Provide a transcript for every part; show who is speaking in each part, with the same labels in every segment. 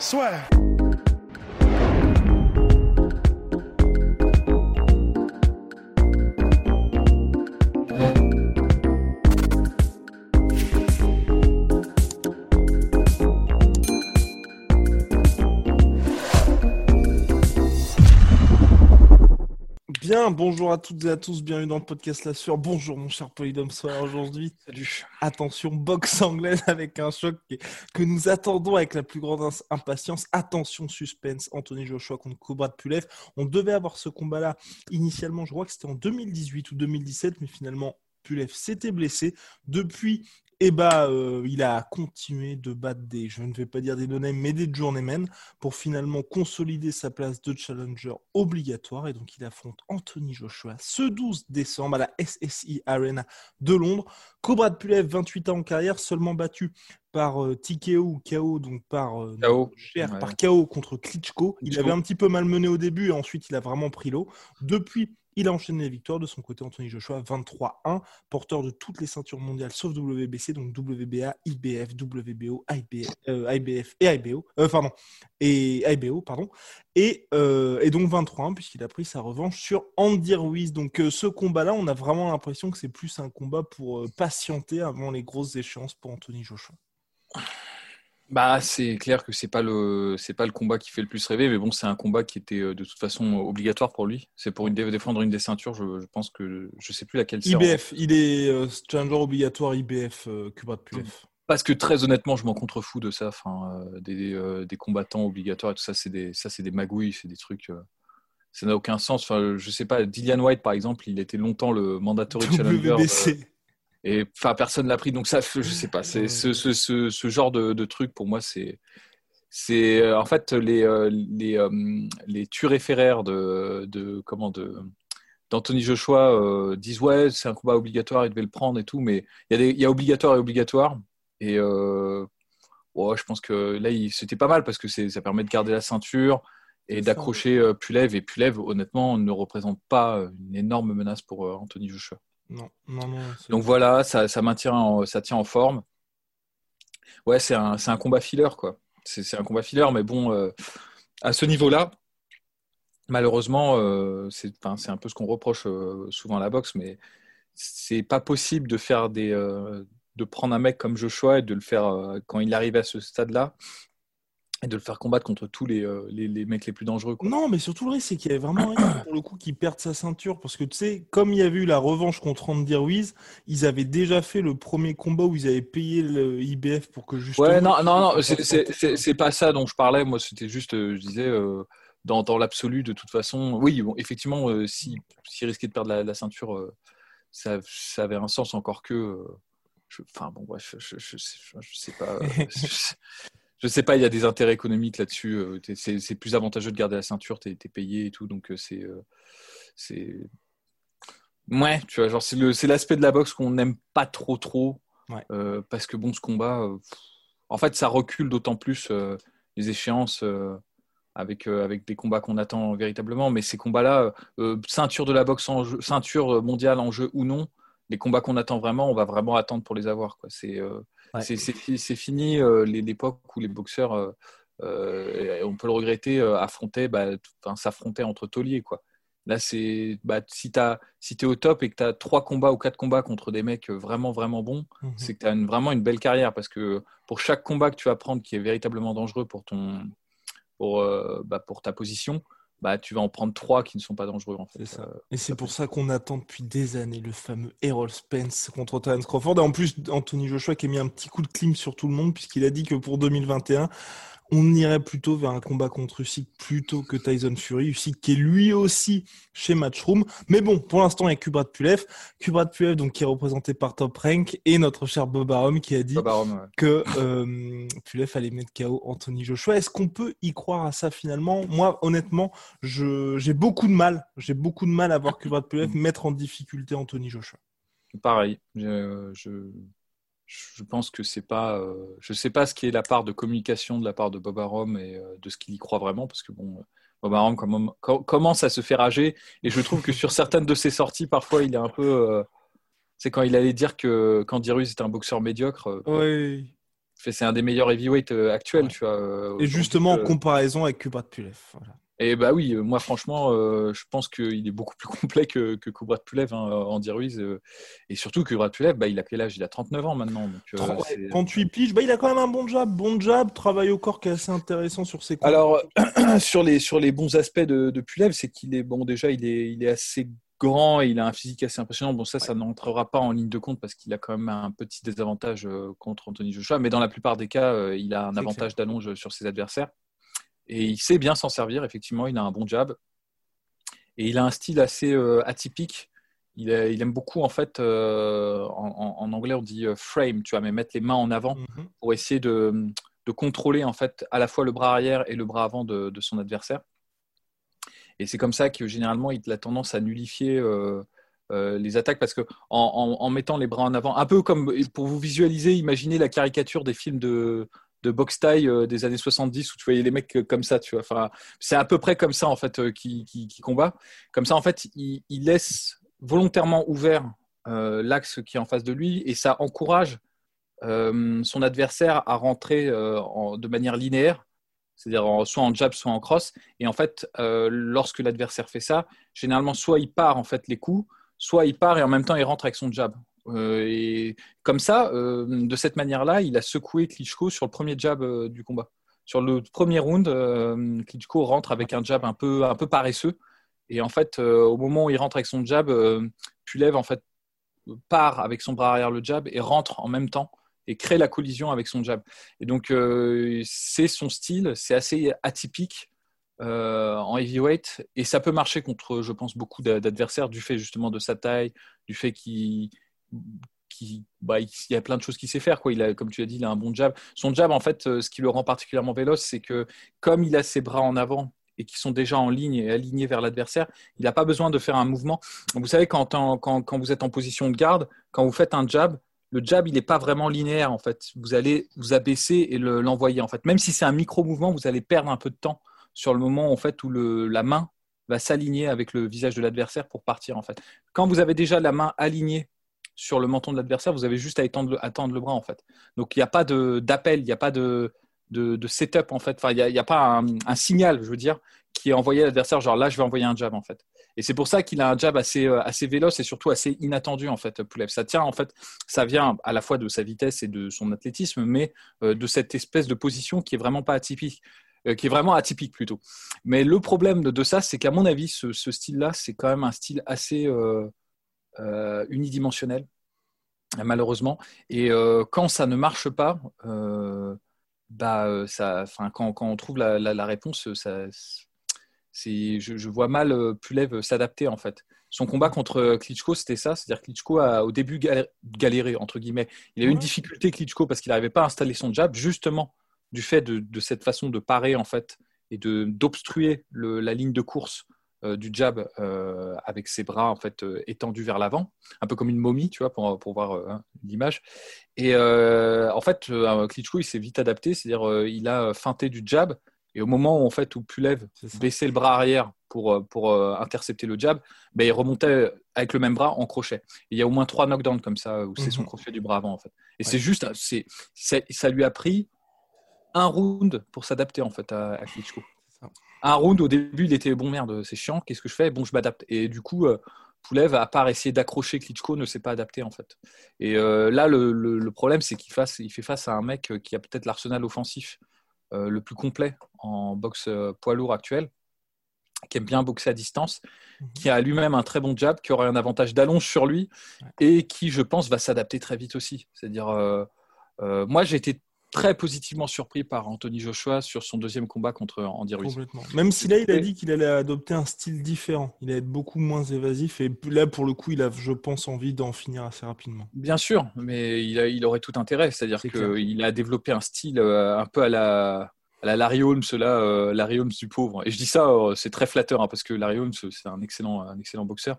Speaker 1: Soit. Bien, bonjour à toutes et à tous, bienvenue dans le podcast La Sueur. Bonjour mon cher Polydome Soir aujourd'hui.
Speaker 2: Salut.
Speaker 1: Attention, boxe anglaise avec un choc que- nous attendons avec la plus grande impatience. Attention, suspense, Anthony Joshua contre Cobra de Pulev. On devait avoir ce combat-là initialement, je crois que c'était en 2018 ou 2017, mais finalement Pulev s'était blessé. Depuis, eh ben, euh, il a continué de battre des, je ne vais pas dire des no mais des journeymen pour finalement consolider sa place de challenger obligatoire. Et donc, il affronte Anthony Joshua ce 12 décembre à la SSI Arena de Londres. Cobra de Pulev, 28 ans en carrière, seulement battu par euh, TKO ou KO, donc par euh,
Speaker 2: KO,
Speaker 1: cher,
Speaker 2: ouais.
Speaker 1: par KO contre Klitschko. Il avait un petit peu malmené au début et ensuite il a vraiment pris l'eau. Depuis, il a enchaîné les victoires. De son côté, Anthony Joshua, 23-1, porteur de toutes les ceintures mondiales sauf WBC, donc WBA, IBF, WBO, IBF, euh, et IBO. Euh, pardon. Et IBO, pardon. Et, euh, donc 23-1, puisqu'il a pris sa revanche sur Andy Ruiz. Donc ce combat-là, on a vraiment l'impression que c'est plus un combat pour patienter avant les grosses échéances pour Anthony Joshua.
Speaker 2: Bah, c'est clair que c'est pas le c'est pas le combat qui fait le plus rêver, mais bon, c'est un combat qui était euh, de toute façon euh, obligatoire pour lui. C'est pour une dé- défendre une des ceintures. Je, je pense que je sais plus laquelle
Speaker 1: IBF, il est euh, challenger obligatoire IBF, euh, Cobra de Pulev.
Speaker 2: Parce que très honnêtement, je m'en contrefous de ça. Enfin, euh, des, des combattants obligatoires et tout ça, c'est des ça c'est des magouilles, c'est des trucs. ça n'a aucun sens. Enfin, je sais pas. Dillian White, par exemple, il était longtemps le mandatory challenger.
Speaker 1: WBC.
Speaker 2: Et enfin, personne l'a pris, donc ça, je sais pas. C'est ce, ce, ce, ce genre de, de truc pour moi, c'est c'est euh, en fait les euh, les euh, les turéféraires de de comment de d'Anthony Joshua euh, disent ouais, c'est un combat obligatoire, il devait le prendre et tout, mais il y a des il y a obligatoire et obligatoire. Et euh, ouais, je pense que là, c'était pas mal parce que c'est ça permet de garder la ceinture et d'accrocher euh, Pulev. Et Pulev honnêtement ne représente pas une énorme menace pour Anthony Joshua.
Speaker 1: Non, non, non.
Speaker 2: Donc voilà, ça, ça maintient, en- ça tient en forme. Ouais, c'est un, combat filler, quoi. C'est un combat filler, mais bon, euh, à ce niveau-là, malheureusement, euh, c'est un peu ce qu'on reproche euh, souvent à la boxe, mais c'est pas possible de faire des, de prendre un mec comme Joshua et de le faire quand il arrive à ce stade-là et de le faire combattre contre tous les, euh, les, les mecs les plus dangereux. Quoi.
Speaker 1: Non, mais surtout le risque, c'est qu'il y avait vraiment rien pour le coup qui perde sa ceinture. Parce que tu sais, comme il y avait eu la revanche contre Andy Ruiz, ils avaient déjà fait le premier combat où ils avaient payé le IBF pour que justement.
Speaker 2: Ouais, non, non, non, c'est- pas ça dont je parlais. Moi, c'était juste, euh, je disais, euh, dans, dans l'absolu, de toute façon, oui, bon, effectivement, euh, si, s'il risquait de perdre la, la ceinture, ça, ça avait un sens encore que. je- Enfin, bon, bref, je, je, je- je sais pas. je, sais pas, il y a des intérêts économiques là-dessus. euh, C'est plus avantageux de garder la ceinture, t'es es payé et tout, donc euh, c'est. euh, c'est Ouais, tu vois, genre, c'est le- c'est l'aspect de la boxe qu'on n'aime pas trop, trop.
Speaker 1: Ouais.
Speaker 2: parce que, bon, ce combat. en fait, ça recule d'autant plus les échéances avec, euh, avec des combats qu'on attend véritablement. Mais ces combats-là, euh, ceinture de la boxe en jeu, ceinture mondiale en jeu ou non, les combats qu'on attend vraiment, on va vraiment attendre pour les avoir. quoi. C'est euh,
Speaker 1: Ouais.
Speaker 2: c'est- c'est fi- c'est fini euh, l'époque où les boxeurs, euh, euh, on peut le regretter, affrontaient, bah, s'affrontaient entre tauliers. Quoi. Là, c'est bah, si tu si es au top et que tu as trois combats ou quatre combats contre des mecs vraiment, vraiment bons,
Speaker 1: Mhm.
Speaker 2: c'est que tu as vraiment une belle carrière parce que pour chaque combat que tu vas prendre qui est véritablement dangereux pour, ton, pour, euh, bah, pour ta position, bah, tu vas en prendre trois qui ne sont pas dangereux. En fait.
Speaker 1: Ça.
Speaker 2: Euh,
Speaker 1: Et c'est pour ça qu'on attend depuis des années le fameux Errol Spence contre Terence Crawford. Et en plus, Anthony Joshua qui a mis un petit coup de clim sur tout le monde puisqu'il a dit que pour 2021, on irait plutôt vers un combat contre Usyk plutôt que Tyson Fury. Usyk qui est lui aussi chez Matchroom. Mais bon, pour l'instant, il y a Kubrat Pulev. Kubrat Pulev, donc, qui est représenté par Top Rank et notre cher Bob Arum qui a dit que euh, Pulev allait mettre KO Anthony Joshua. Est-ce qu'on peut y croire à ça finalement? Moi, honnêtement, j'ai beaucoup de mal. J'ai beaucoup de mal à voir Kubrat Pulev mettre en difficulté Anthony Joshua.
Speaker 2: Pareil. je, je pense que c'est pas. Euh, je sais pas ce qui est la part de communication de la part de Bob Arum et euh, de ce qu'il y croit vraiment, parce que bon, Bob Arum commence à se faire âger, et je trouve que sur certaines de ses sorties, parfois, il est un peu. Euh, c'est quand il allait dire que Candy Ruiz était un boxeur médiocre.
Speaker 1: oui.
Speaker 2: C'est un des meilleurs heavyweight actuels, tu vois.
Speaker 1: et justement en comparaison avec Kubrat Pulev. Voilà.
Speaker 2: Et bah oui, euh, moi franchement, euh, je pense qu'il est beaucoup plus complet que, que Kubrat Pulev, hein, Andy Ruiz. Euh, et surtout que Kubrat Pulev, bah, il a quel âge? Il a 39 ans maintenant. Donc,
Speaker 1: 38 piges, bah, il a quand même un bon job. Bon job, travail au corps qui est assez intéressant sur ses
Speaker 2: Alors, sur les, sur les bons aspects de, de Pulev, c'est qu'il est, bon, déjà, il est, il est assez grand et il a un physique assez impressionnant. Bon, ça, ça n'entrera pas en ligne de compte parce qu'il a quand même un petit désavantage contre Anthony Joshua. Mais dans la plupart des cas, il a un avantage d'allonge sur ses adversaires. Et il sait bien s'en servir, effectivement, il a un bon jab. Et il a un style assez euh, atypique. Il, aime beaucoup, en fait, euh, en, anglais, on dit euh, frame, tu vois, mais mettre les mains en avant mhm. pour essayer de, contrôler, en fait, à la fois le bras arrière et le bras avant de, son adversaire. Et c'est comme ça que, généralement, il a tendance à nullifier les attaques parce que en, mettant les bras en avant, un peu comme pour vous visualiser, imaginez la caricature des films de, de boxe taille euh, des années 70 où tu voyais les mecs euh, comme ça, tu vois. Enfin, c'est à peu près comme ça en fait euh, qui, qui, combat. Comme ça en fait, il, laisse volontairement ouvert l'axe qui est en face de lui et ça encourage son adversaire à rentrer de manière linéaire, c'est-à-dire soit en jab, soit en cross. Et en fait, lorsque l'adversaire fait ça, généralement soit il part en fait les coups, soit il part et en même temps il rentre avec son jab. Euh, et comme ça, euh, de cette manière-là, il a secoué Klitschko sur le premier jab euh, du combat. Sur le premier round, Klitschko rentre avec un jab un peu, un peu paresseux. Et en fait, au moment où il rentre avec son jab, Pulev en fait part avec son bras arrière le jab et rentre en même temps et crée la collision avec son jab. Et donc, c'est son style, c'est assez atypique en heavyweight et ça peut marcher contre, je pense, beaucoup d'adversaires du fait justement de sa taille, du fait qu'il qui, bah, il y a plein de choses qu'il sait faire. Quoi. Il a, comme tu as dit, il a un bon jab. Son jab, en fait, euh, ce qui le rend particulièrement véloce, c'est que comme il a ses bras en avant et qui sont déjà en ligne et alignés vers l'adversaire, il n'a pas besoin de faire un mouvement. Vous savez, quand, quand, vous êtes en position de garde, quand vous faites un jab, le jab, il n'est pas vraiment linéaire, en fait. Vous allez vous abaisser et l'envoyer, en fait. Même si c'est un micro-mouvement, vous allez perdre un peu de temps sur le moment, en fait, où le, la main va s'aligner avec le visage de l'adversaire pour partir, en fait. Quand vous avez déjà la main alignée sur le menton de l'adversaire, vous avez juste à étendre, attendre le bras en fait. Donc il n'y a pas d'appel, il n'y a pas de, de, setup en fait. Enfin, il n'y a, pas un, signal, je veux dire, qui est envoyé à l'adversaire, genre là je vais envoyer un jab en fait. Et c'est pour ça qu'il a un jab assez, euh, assez véloce et surtout assez inattendu en fait, Poulev. Ça tient en fait, ça vient à la fois de sa vitesse et de son athlétisme, mais euh, de cette espèce de position qui est vraiment pas atypique euh, qui est vraiment atypique plutôt. Mais le problème de, ça, c'est qu'à mon avis, ce, style-là, c'est quand même un style assez, unidimensionnel, malheureusement. Et euh, quand ça ne marche pas, euh, bah, ça, quand, quand, on trouve la, la, réponse, ça, je, je, vois mal Pulev s'adapter en fait. Son combat contre Klitschko, c'était ça, c'est-à-dire Klitschko a au début galéré, entre guillemets. Il a eu une difficulté Klitschko parce qu'il n'arrivait pas à installer son jab, justement du fait de, de, cette façon de parer en fait et de d'obstruer la ligne de course euh, du jab euh, avec ses bras en fait euh, étendus vers l'avant, un peu comme une momie, tu vois, pour, pour voir hein, l'image. Et en fait, Klitschko, il s'est vite adapté, c'est-à-dire il a feinté du jab. Et au moment où, en fait, où Pulev baissait le bras arrière pour, pour intercepter le jab, ben, il remontait avec le même bras en crochet. il y a au moins trois knockdowns comme ça, où c'est son mhm. crochet du bras avant, en fait. Et c'est juste, c'est, ça lui a pris un round pour s'adapter, en fait, à, à Klitschko un round au début, il était bon merde, c'est chiant, qu'est-ce que je fais? Bon, je m'adapte. Et du coup, euh, Poulev, à part essayer d'accrocher Klitschko, ne s'est pas adapté en fait. Et euh, là, le, problème, c'est qu'il il fait face à un mec qui a peut-être l'arsenal offensif euh, le plus complet en boxe poids lourd actuel, qui aime bien boxer à distance, mhm. qui a lui-même un très bon jab, qui aurait un avantage d'allonge sur lui et qui, je pense, va s'adapter très vite aussi. C'est-à-dire, moi, j'ai été très positivement surpris par Anthony Joshua sur son deuxième combat contre Andy Ruiz.
Speaker 1: Complètement. Même si là, il a dit qu'il allait adopter un style différent. Il allait être beaucoup moins évasif. Et là, pour le coup, il a, je pense, envie d'en finir assez rapidement.
Speaker 2: Bien sûr, mais il, a, il aurait tout intérêt. C'est-à-dire qu'il a développé un style euh, un peu à la, à la Larry Holmes, là, euh, Larry Holmes du pauvre. Et je dis ça, euh, c'est très flatteur, hein, parce que Larry Holmes, c'est un excellent, un excellent boxeur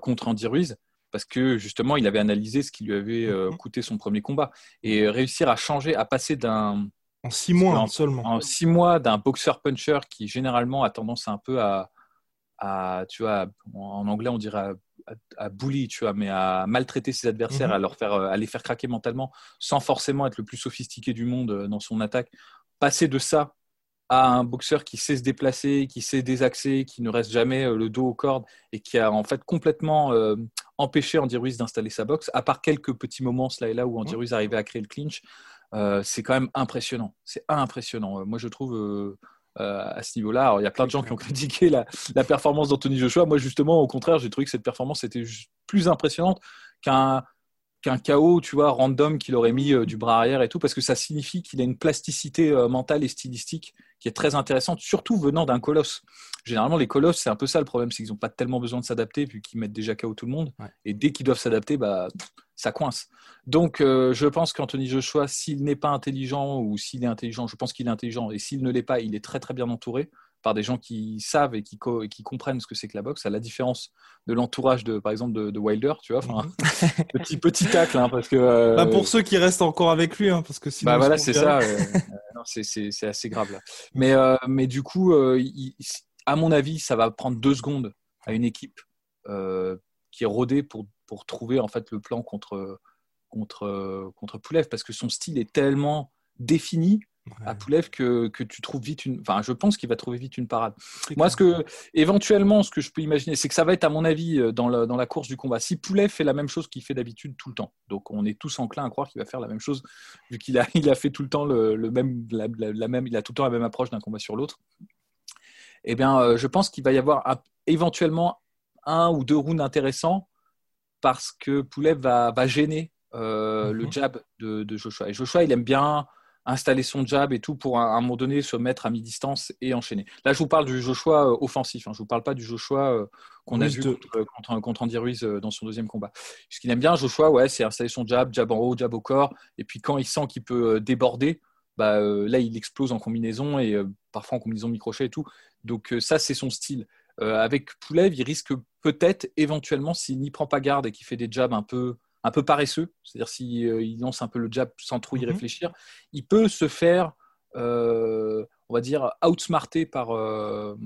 Speaker 2: contre Andy Ruiz parce que justement, il avait analysé ce qui lui avait mhm. coûté son premier combat. Et réussir à changer, à passer d'un.
Speaker 1: En six mois seulement.
Speaker 2: En six mois d'un boxeur-puncher qui généralement a tendance un peu à. à tu vois, en anglais, on dirait à, à, bully, tu vois, mais à maltraiter ses adversaires, mhm. à, leur faire, à les faire craquer mentalement, sans forcément être le plus sophistiqué du monde dans son attaque. Passer de ça à un boxeur qui sait se déplacer, qui sait désaxer, qui ne reste jamais euh, le dos aux cordes et qui a en fait complètement euh, empêché Andy Ruiz d'installer sa boxe, à part quelques petits moments là et là où Andy Ruiz arrivait à créer le clinch, euh, c'est quand même impressionnant. C'est impressionnant. Moi, je trouve à ce niveau-là, il y a plein de gens qui ont critiqué la, la performance d'Anthony Joshua. Moi, justement, au contraire, j'ai trouvé que cette performance était plus impressionnante qu'un qu'un chaos, tu vois, random qu'il aurait mis euh, du bras arrière et tout, parce que ça signifie qu'il a une plasticité euh, mentale et stylistique qui est très intéressante, surtout venant d'un colosse. Généralement, les colosses, c'est un peu ça le problème, c'est qu'ils n'ont pas tellement besoin de s'adapter, vu qu'ils mettent déjà KO tout le monde. Et dès qu'ils doivent s'adapter, bah, ça coince. Donc, euh, je pense qu'Anthony Joshua, s'il n'est pas intelligent ou s'il est intelligent, je pense qu'il est intelligent, et s'il ne l'est pas, il est très très bien entouré par des gens qui savent et qui, qui comprennent ce que c'est que la boxe, à la différence de l'entourage de, par exemple, de, Wilder, tu vois, enfin, mhm. petit petit tacle, hein, parce que. Euh,
Speaker 1: bah, pour ceux qui restent encore avec lui, hein, parce que sinon.
Speaker 2: Bah voilà, c'est ça. Euh, c'est assez grave là. Mais mais du coup, à mon avis, ça va prendre deux secondes à une équipe qui est rodée pour pour trouver en fait le plan contre contre contre Poulev, parce que son style est tellement défini à Poulev que, que, tu trouves vite une. Enfin, je pense qu'il va trouver vite une parade. Moi, ce que, éventuellement, ce que je peux imaginer, c'est que ça va être, à mon avis, euh, dans la, dans la course du combat. Si Poulev fait la même chose qu'il fait d'habitude tout le temps, donc on est tous enclins à croire qu'il va faire la même chose, vu qu'il a, il a fait tout le temps le, même, la, même, il a tout le temps la même approche d'un combat sur l'autre. Eh bien, euh, je pense qu'il va y avoir éventuellement un ou deux rounds intéressants parce que Poulev va, va gêner euh, le mhm. jab de, de, Joshua. Et Joshua, il aime bien installer son jab et tout pour à un moment donné se mettre à mi-distance et enchaîner. Là, je vous parle du Joshua euh, offensif. Hein. Je ne vous parle pas du Joshua euh, qu'on a vu euh, contre, contre, Andy Ruiz dans son deuxième combat. Ce qu'il aime bien, Joshua, ouais, c'est installer son jab, jab en haut, jab au corps. Et puis quand il sent qu'il peut déborder, bah, là, il explose en combinaison et parfois en combinaison microchet et tout. Donc ça, c'est son style. avec Poulev, il risque peut-être, éventuellement, s'il n'y prend pas garde et qu'il fait des jabs un peu un peu paresseux, c'est-à-dire s'il euh, lance un peu le jab sans trop y mhm. réfléchir, il peut se faire, euh, on va dire, outsmarter par euh,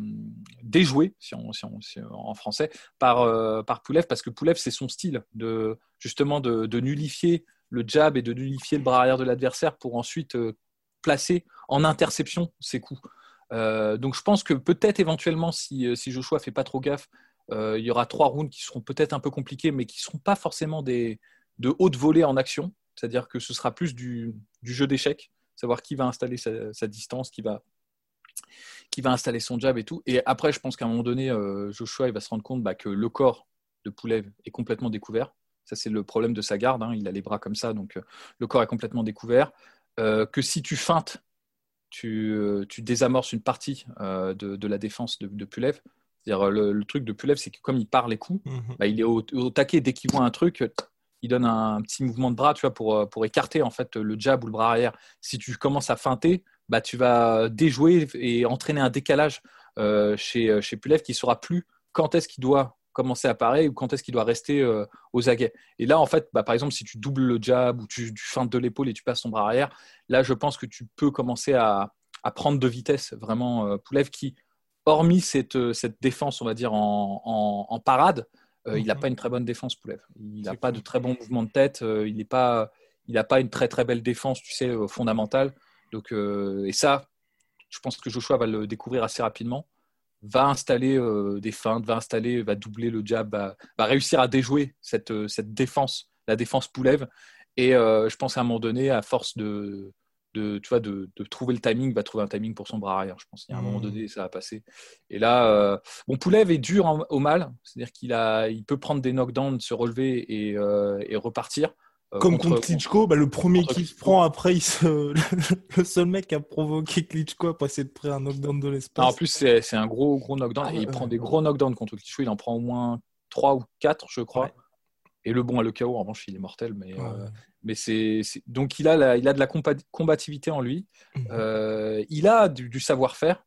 Speaker 2: déjouer, si on, en français, par, par Poulev, parce que Poulev, c'est son style de justement de, nullifier le jab et de nullifier le bras arrière de l'adversaire pour ensuite placer en interception ses coups. donc je pense que peut-être éventuellement, si, si Joshua fait pas trop gaffe, il y aura trois rounds qui seront peut-être un peu compliqués, mais qui ne seront pas forcément des, de haute volée en action. C'est-à-dire que ce sera plus du, jeu d'échecs, savoir qui va installer sa, distance, qui va, qui va installer son jab et tout. Et après, je pense qu'à un moment donné, euh, Joshua il va se rendre compte bah, que le corps de Poulev est complètement découvert. Ça, c'est le problème de sa garde. Hein. Il a les bras comme ça, donc euh, le corps est complètement découvert. que si tu feintes, tu, tu désamorces une partie de, la défense de, de Pulev. C'est-à-dire, le, truc de Pulev, c'est que comme il part les coups, mhm. bah, il est au, taquet. Dès qu'il voit un truc, il donne un, petit mouvement de bras tu vois, pour, euh, pour écarter en fait, le jab ou le bras arrière. Si tu commences à feinter, bah, tu vas déjouer et entraîner un décalage euh, chez, euh, chez Pulev qui ne saura plus quand est-ce qu'il doit commencer à parer ou quand est-ce qu'il doit rester aux aguets. Et là, en fait, bah, par exemple, si tu doubles le jab ou tu, tu feintes de l'épaule et tu passes ton bras arrière, là, je pense que tu peux commencer à, à prendre de vitesse vraiment Pulev qui hormis cette, euh, cette défense, on va dire, en, parade, euh, il n'a mhm. pas une très bonne défense, Poulev. Il n'a pas de très bon mouvement de tête. Euh, il n'a pas, il pas une très très belle défense, tu sais, fondamentale. Donc, et ça, je pense que Joshua va le découvrir assez rapidement. Va installer des feintes, va installer, va doubler le jab, va, réussir à déjouer cette, cette défense, la défense Poulev. Et je pense à un moment donné, à force de, de, tu vois, de, trouver le timing, va trouver un timing pour son bras arrière. Je pense qu'il y a un moment mmh. donné, ça va passer. Et là, euh, bon, Poulev est dur au mal, c'est-à-dire qu'il a, il peut prendre des knockdowns, se relever et, euh, repartir. euh,
Speaker 1: Comme
Speaker 2: contre-
Speaker 1: contre Klitschko, bah, le premier qui se prend après, il se... le seul mec qui a provoqué Klitschko après essayer de prendre un knockdown de
Speaker 2: Ah,
Speaker 1: l'espace.
Speaker 2: en plus, c'est c'est un gros, gros knockdown.
Speaker 1: Ah
Speaker 2: et il
Speaker 1: ouais,
Speaker 2: prend des gros knockdowns contre Klitschko. Il en prend au moins 3 ou 4, je crois.
Speaker 1: Ouais.
Speaker 2: Et le bon à le KO, en revanche, il est mortel. Mais,
Speaker 1: Ouais.
Speaker 2: euh, mais c'est donc il a, la- il a de la combativité en lui.
Speaker 1: Mhm.
Speaker 2: Euh, il a du, du savoir-faire.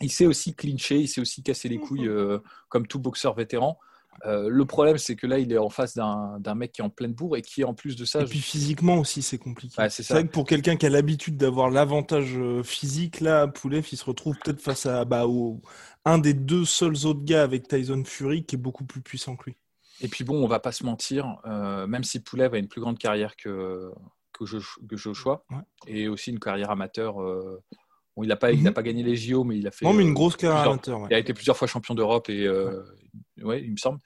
Speaker 2: Il sait aussi clincher, il sait aussi casser les couilles euh, comme tout boxeur vétéran. Le problème, c'est que là, il est en face d'un mec qui est en pleine bourre et qui, en plus de ça,
Speaker 1: Et puis physiquement aussi, c'est compliqué.
Speaker 2: Ouais, c'est
Speaker 1: vrai que pour quelqu'un qui a l'habitude d'avoir l'avantage physique, là, Poulev, il se retrouve peut-être face à bah, au- un des deux seuls autres gars avec Tyson Fury qui est beaucoup plus puissant que lui.
Speaker 2: Et puis bon, on va pas se mentir, euh, même si Poulev a une plus grande carrière que, que, Jo- que Joshua,
Speaker 1: Ouais.
Speaker 2: et aussi une carrière amateur, euh, bon, il n'a pas, il
Speaker 1: Mhm.
Speaker 2: pas gagné les JO, mais il a fait.
Speaker 1: Non, mais une
Speaker 2: euh,
Speaker 1: grosse carrière amateur. ouais.
Speaker 2: Il a été plusieurs fois champion d'Europe et ouais, il me semble.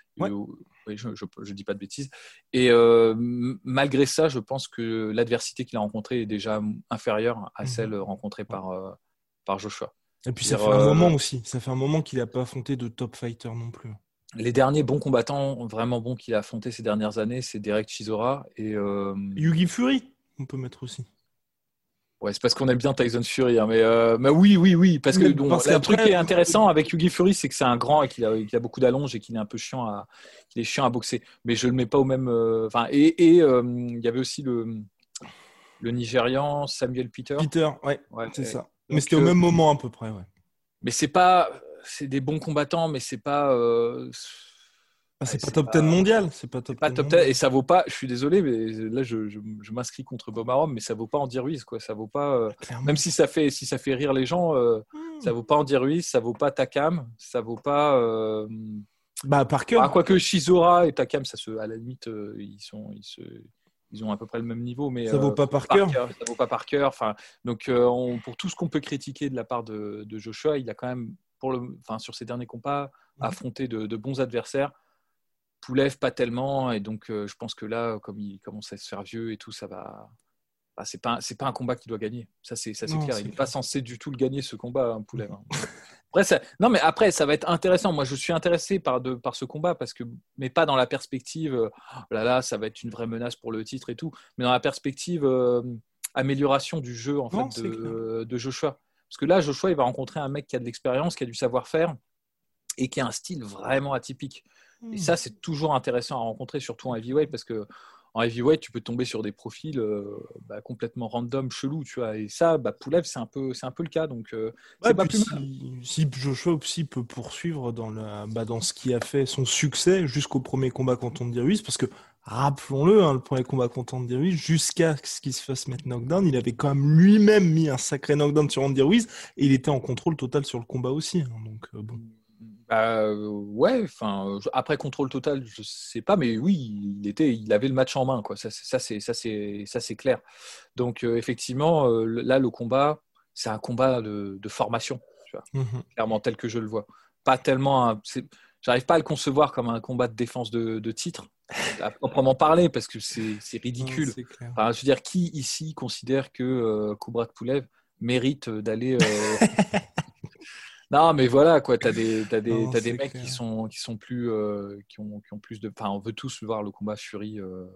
Speaker 2: Je, je dis pas de bêtises. Et malgré ça, je pense que l'adversité qu'il a rencontrée est déjà inférieure à
Speaker 1: Mhm.
Speaker 2: celle rencontrée par, par Joshua.
Speaker 1: Et puis ça fait un moment aussi. Ça fait un moment qu'il n'a pas affronté de top fighter non plus.
Speaker 2: Les derniers bons combattants vraiment bons qu'il a affrontés ces dernières années, c'est Derek Chisora et euh,
Speaker 1: Yugi Fury, on peut mettre aussi.
Speaker 2: Ouais, c'est parce qu'on aime bien Tyson Fury, hein, mais, euh, mais oui, oui, oui, parce que
Speaker 1: parce
Speaker 2: le
Speaker 1: qu'après-
Speaker 2: truc qui est intéressant avec Yugi Fury, c'est que c'est un grand et qu'il a, a beaucoup d'allonges et qu'il est un peu chiant à, est chiant à boxer. Mais je le mets pas au même. euh, Enfin, et et, euh, il y avait aussi le le Nigérian Samuel Peter.
Speaker 1: Peter, ouais,
Speaker 2: Ouais,
Speaker 1: c'est ça.
Speaker 2: Donc,
Speaker 1: Mais c'était au
Speaker 2: euh,
Speaker 1: même moment à peu près, ouais.
Speaker 2: Mais c'est pas, c'est des bons combattants, mais c'est pas. euh,
Speaker 1: Ah, c'est pas top
Speaker 2: pas-
Speaker 1: 10 mondial, c'est pas top
Speaker 2: pas
Speaker 1: 10
Speaker 2: top 10
Speaker 1: mondial.
Speaker 2: et ça vaut pas. Je suis désolé, mais là je, je, je m'inscris contre Bob Arum, mais ça vaut pas Andy Ruiz, quoi. Ça vaut pas. euh,
Speaker 1: Clairement.
Speaker 2: même si ça fait si ça fait rire les gens. euh,
Speaker 1: Hmm.
Speaker 2: Ça vaut pas Andy Ruiz, ça vaut pas Takam, ça vaut pas. euh,
Speaker 1: Bah, Parker,
Speaker 2: Ah, quoique Shizora et Takam, ça se, à la limite, ils sont, ils se, ils ont à peu près le même niveau, mais
Speaker 1: ça vaut pas Parker.
Speaker 2: ça vaut pas par cœur. Enfin, donc on- pour tout ce qu'on peut critiquer de la part de, de Joshua, il a quand même, pour le, enfin sur ses derniers combats,
Speaker 1: Mhm.
Speaker 2: affronté de, de bons adversaires. Poulev pas tellement, et donc euh, je pense que là, comme il commence à se faire vieux et tout, ça va. bah, c'est pas, c'est pas un combat qu'il doit gagner. Ça c'est, ça c'est clair. Il n'est pas censé du tout le gagner ce combat, hein, Poulev. hein. Après, ça, non, mais après, ça va être intéressant. Moi, je suis intéressé par, de, par ce combat, parce que, mais pas dans la perspective, euh, oh là là, ça va être une vraie menace pour le titre et tout, mais dans la perspective euh, amélioration du jeu en
Speaker 1: Non,
Speaker 2: fait, de Joshua. Parce que là, Joshua, il va rencontrer un mec qui a de l'expérience, qui a du savoir-faire et qui a un style vraiment atypique.
Speaker 1: Hmm.
Speaker 2: Et ça, c'est toujours intéressant à rencontrer, surtout en heavyweight, parce que en heavyweight, tu peux tomber sur des profils euh, bah, complètement random, chelous, tu vois. Et ça, bah, Poulev, c'est un peu, c'est un peu le cas. Donc, euh,
Speaker 1: Ouais,
Speaker 2: pas plus
Speaker 1: si, si Joshua aussi peut poursuivre dans, la, bah, dans ce qui a fait son succès jusqu'au premier combat contre Andy Ruiz, parce que rappelons-le, hein, le premier combat contre Andy Ruiz, jusqu'à ce qu'il se fasse mettre knockdown, il avait quand même lui-même mis un sacré knockdown sur Andy Ruiz et il était en contrôle total sur le combat aussi. hein, donc euh, bon.
Speaker 2: Bah, euh, ouais, enfin, après contrôle total, je sais pas, mais oui, il était, il avait le match en main, quoi. Ça, c'est- ça c'est, ça c'est, clair. Donc euh, effectivement, là, le combat, c'est un combat de, de formation, tu vois,
Speaker 1: Mhm.
Speaker 2: clairement tel que je le vois. Pas tellement, un- j'arrive pas à le concevoir comme un combat de défense de, de titre, à proprement parler, parce que c'est, ridicule.
Speaker 1: Non.
Speaker 2: Enfin, je veux dire, qui ici considère que euh, Kubrat Pulev mérite d'aller. euh, non, mais voilà, quoi. T'as des, t'as des,
Speaker 1: Non,
Speaker 2: des mecs
Speaker 1: clair.
Speaker 2: qui sont, qui sont plus, euh, qui ont, qui ont plus de. Enfin, on veut tous voir le combat Fury. euh,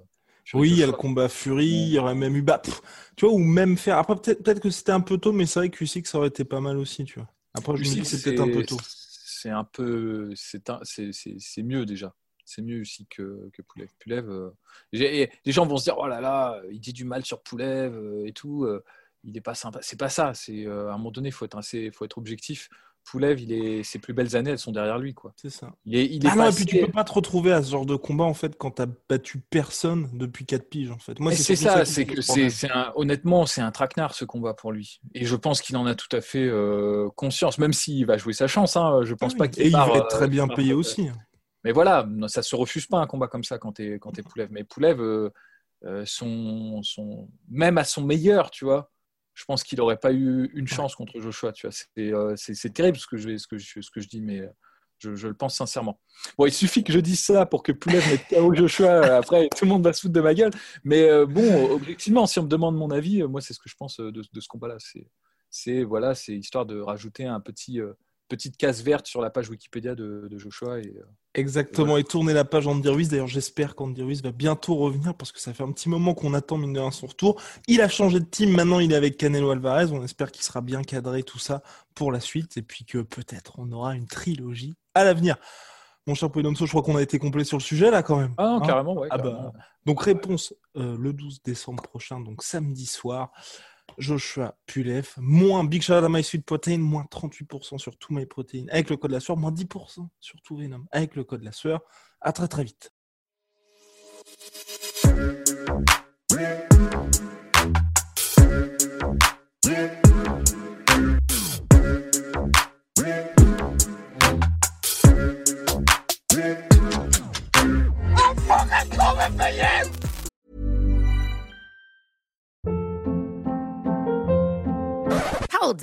Speaker 2: Fury
Speaker 1: Oui, il y a le combat Fury, il y aurait même eu, bah, pff, tu vois, ou même faire. Après, peut-être peut-être que c'était un peu tôt, mais c'est vrai que Usyk, ça aurait été pas mal aussi, tu vois. Après, je me dis que peut-être un peu tôt.
Speaker 2: C'est un peu, c'est c'est- mieux déjà. C'est mieux aussi que, que Poulev. Poulev, euh, les gens vont se dire oh là là, il dit du mal sur Poulev euh, et tout. euh, il est pas sympa. C'est pas ça. C'est euh, à un moment donné, faut être assez, faut être objectif. Poulev, il est, ses plus belles années, elles sont derrière lui, quoi.
Speaker 1: C'est ça.
Speaker 2: Il est, il est
Speaker 1: Ah non, et puis tu peux pas te retrouver à ce genre de combat en fait quand t'as battu personne depuis 4 piges en fait. Moi,
Speaker 2: c'est ça, c'est que c'est,
Speaker 1: problème.
Speaker 2: c'est un, honnêtement, c'est un traquenard ce combat pour lui. Et je pense qu'il en a tout à fait euh, conscience, même s'il va jouer sa chance. Hein, je pense
Speaker 1: Ah
Speaker 2: pas qu'il
Speaker 1: Et il va être
Speaker 2: euh,
Speaker 1: très bien
Speaker 2: part
Speaker 1: payé aussi.
Speaker 2: Mais voilà, ça se refuse pas un combat comme ça quand t'es quand es Poulev. Mais Poulev, euh, euh, son, son, même à son meilleur, tu vois, je pense qu'il n'aurait pas eu une chance contre Joshua. Tu vois, c'est terrible ce que je ce que je, ce que je dis, mais euh, je, je le pense sincèrement. Bon, il suffit que je dise ça pour que Poulev mette KO Joshua. euh, Après, tout le monde va se foutre de ma gueule. Mais euh, bon, objectivement, si on me demande mon avis, moi, c'est ce que je pense de, de ce combat-là. C'est c'est voilà, c'est histoire de rajouter un petit petite case verte sur la page Wikipédia de, Joshua. Et,
Speaker 1: Exactement, et, tourner la page Andy Ruiz. D'ailleurs, j'espère qu'Andy Ruiz va bientôt revenir parce que ça fait un petit moment qu'on attend mine de rien son retour. Il a changé de team, maintenant il est avec Canelo Alvarez. On espère qu'il sera bien cadré tout ça pour la suite et puis que peut-être on aura une trilogie à l'avenir. Mon cher Poidomso, je crois qu'on a été complet sur le sujet là quand même.
Speaker 2: Ah non, hein? carrément, ouais. Ah
Speaker 1: bah, donc réponse euh, le 12 décembre prochain, donc samedi soir. Joshua Pulev, moins Big Shout à My Sweet Protein, moins 38% sur tout My Protein avec le code de la sueur, moins 10% sur tout Venom avec le code de la sueur. À très très vite.